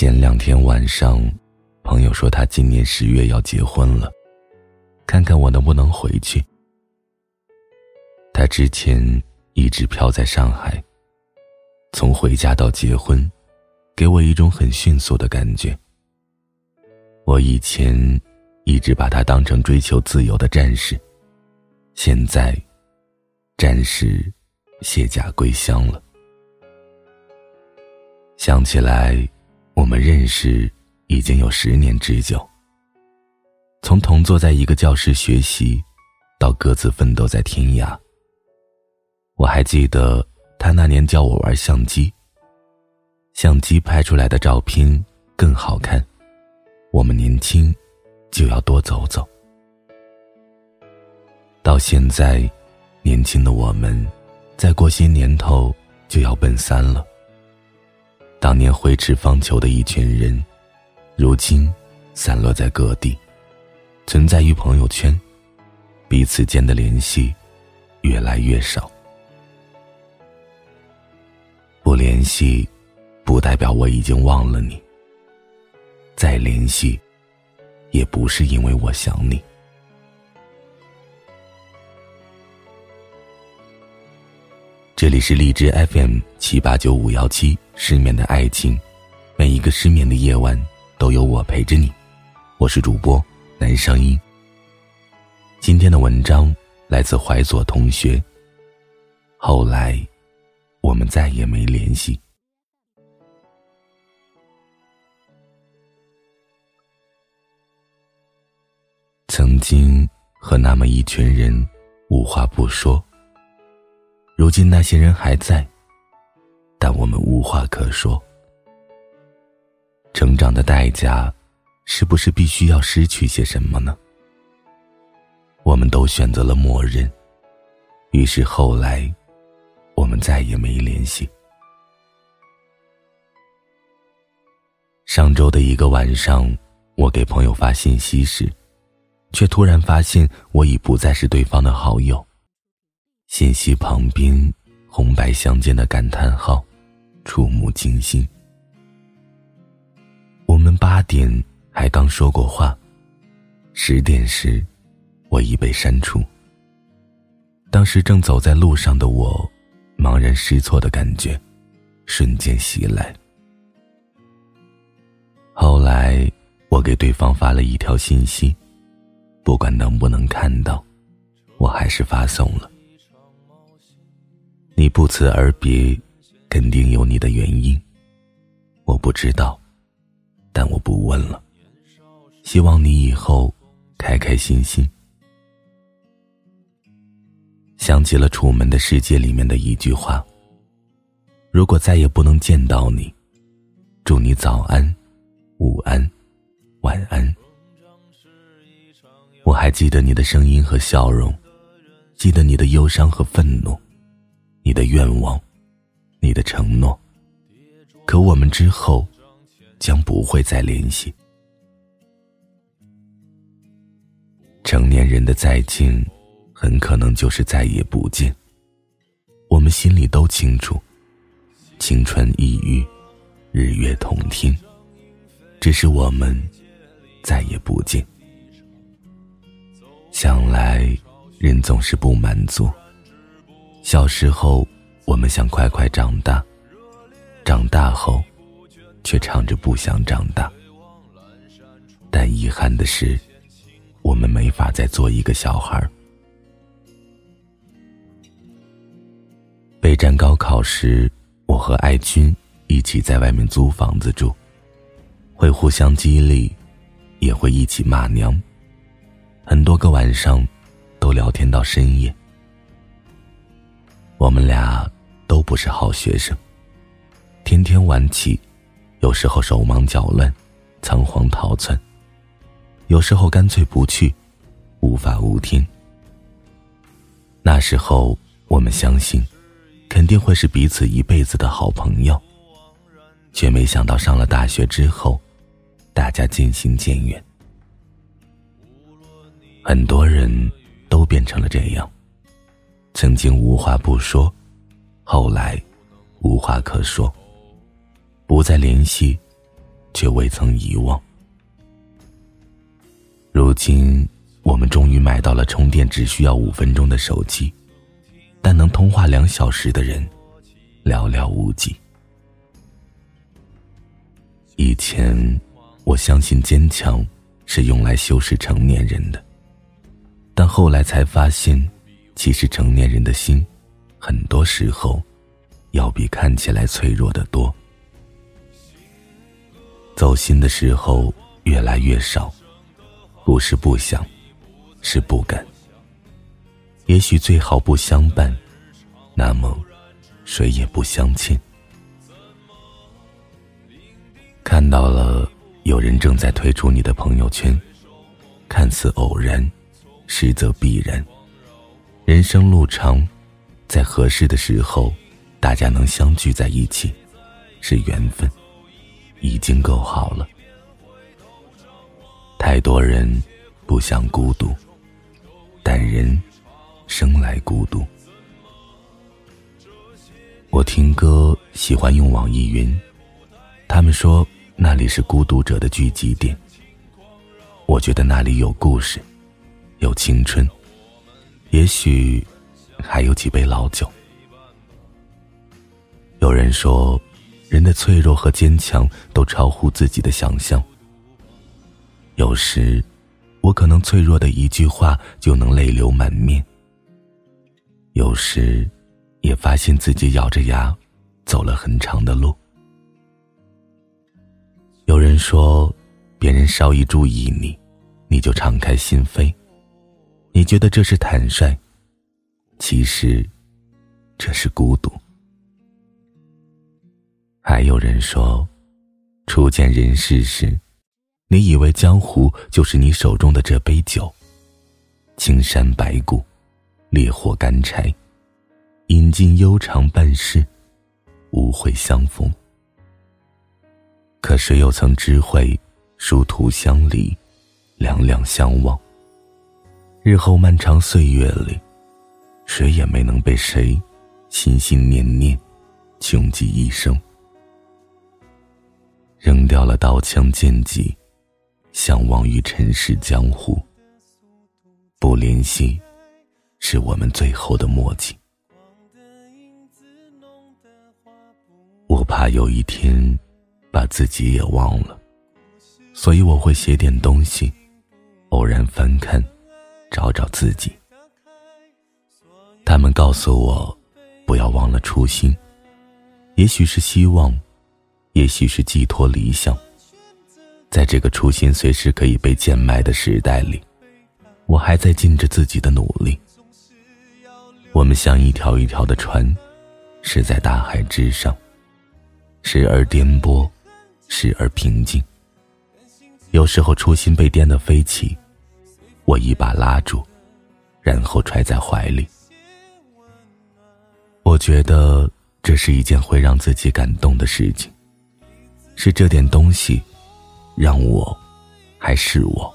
前两天晚上，朋友说他今年十月要结婚了，看看我能不能回去。他之前一直漂在上海，从回家到结婚，给我一种很迅速的感觉。我以前一直把他当成追求自由的战士，现在，战士卸甲归乡了。想起来。我们认识已经有十年之久。从同坐在一个教室学习，到各自奋斗在天涯。我还记得他那年教我玩相机，相机拍出来的照片更好看。我们年轻，就要多走走。到现在，年轻的我们，再过些年头就要奔三了。当年挥斥方遒的一群人，如今散落在各地，存在于朋友圈，彼此间的联系越来越少。不联系，不代表我已经忘了你；再联系，也不是因为我想你。这里是荔枝 FM 七八九五幺七，失眠的爱情，每一个失眠的夜晚都有我陪着你。我是主播南声音。今天的文章来自怀左同学。后来，我们再也没联系。曾经和那么一群人无话不说。如今那些人还在，但我们无话可说。成长的代价，是不是必须要失去些什么呢？我们都选择了默认，于是后来，我们再也没联系。上周的一个晚上，我给朋友发信息时，却突然发现我已不再是对方的好友。信息旁边红白相间的感叹号，触目惊心。我们八点还刚说过话，十点时我已被删除。当时正走在路上的我，茫然失措的感觉瞬间袭来。后来我给对方发了一条信息，不管能不能看到，我还是发送了。你不辞而别，肯定有你的原因。我不知道，但我不问了。希望你以后开开心心。想起了《楚门的世界》里面的一句话：“如果再也不能见到你，祝你早安、午安、晚安。”我还记得你的声音和笑容，记得你的忧伤和愤怒。的愿望，你的承诺，可我们之后将不会再联系。成年人的再见，很可能就是再也不见。我们心里都清楚，青春抑郁，日月同天，只是我们再也不见。想来，人总是不满足。小时候，我们想快快长大；长大后，却唱着不想长大。但遗憾的是，我们没法再做一个小孩。备战高考时，我和爱军一起在外面租房子住，会互相激励，也会一起骂娘。很多个晚上，都聊天到深夜。我们俩都不是好学生，天天晚起，有时候手忙脚乱，仓皇逃窜；有时候干脆不去，无法无天。那时候我们相信，肯定会是彼此一辈子的好朋友，却没想到上了大学之后，大家渐行渐远。很多人都变成了这样。曾经无话不说，后来无话可说，不再联系，却未曾遗忘。如今，我们终于买到了充电只需要五分钟的手机，但能通话两小时的人寥寥无几。以前，我相信坚强是用来修饰成年人的，但后来才发现，其实成年人的心，很多时候，要比看起来脆弱的多。走心的时候越来越少。不是不想，是不敢。也许最好不相伴，那么谁也不相欠。看到了有人正在退出你的朋友圈，看似偶然，实则必然。人生路长，在合适的时候，大家能相聚在一起，是缘分，已经够好了。太多人不想孤独，但人生来孤独。我听歌喜欢用网易云，他们说那里是孤独者的聚集点。我觉得那里有故事，有青春，也许还有几杯老酒。有人说，人的脆弱和坚强都超乎自己的想象。有时，我可能脆弱的一句话就能泪流满面。有时，也发现自己咬着牙走了很长的路。有人说，别人稍一注意你，你就敞开心扉，你觉得这是坦率，其实这是孤独。还有人说，初见人世时。你以为江湖就是你手中的这杯酒，青山白骨，烈火干柴，饮尽悠长半世，无悔相逢。可谁又曾知会，殊途相离，两两相望。日后漫长岁月里，谁也没能被谁心心念念，穷极一生。扔掉了刀枪剑戟。相忘于尘世江湖，不联系，是我们最后的默契。我怕有一天，把自己也忘了，所以我会写点东西，偶然翻看，找找自己。他们告诉我，不要忘了初心，也许是希望，也许是寄托理想。在这个初心随时可以被贱卖的时代里，我还在尽着自己的努力。我们像一条一条的船，驶在大海之上，时而颠簸，时而平静。有时候初心被颠得飞起，我一把拉住，然后揣在怀里。我觉得这是一件会让自己感动的事情，是这点东西。让我，还是我，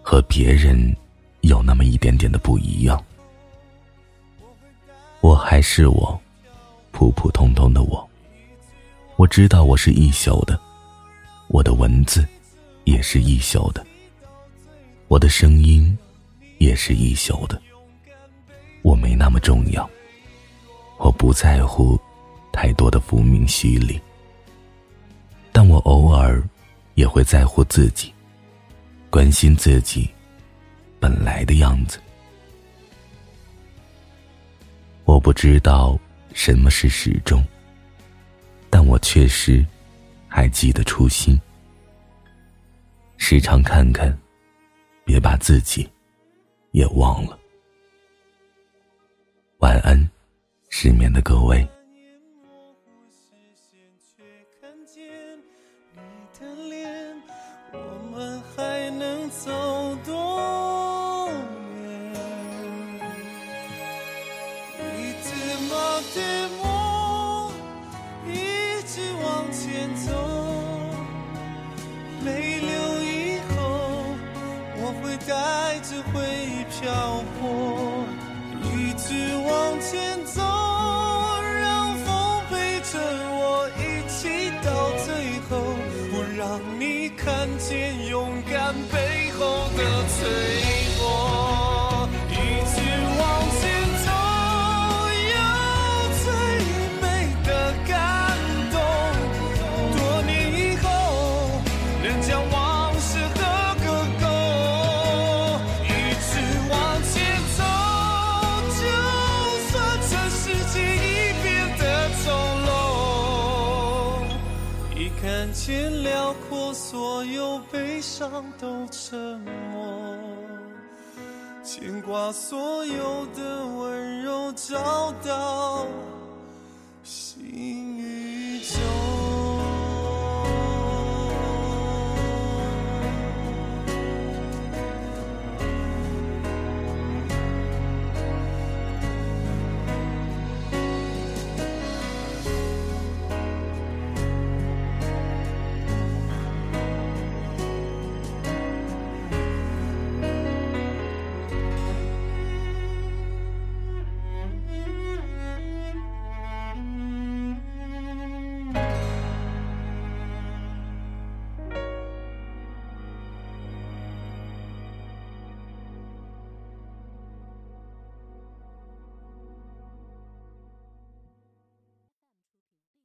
和别人有那么一点点的不一样。我还是我，普普通通的我。我知道我是一宿的，我的文字也是一宿的，我的声音也是一宿的。我没那么重要，我不在乎太多的浮名虚礼，但我偶尔。也会在乎自己，关心自己本来的样子。我不知道什么是始终，但我确实还记得初心。时常看看，别把自己也忘了。晚安，失眠的各位。一直往前走会漂泊一直往前走让风陪着我一起到最后。我让你看见勇敢背后的脆弱。天辽阔，所有悲伤都沉默，牵挂所有的温柔找到。心。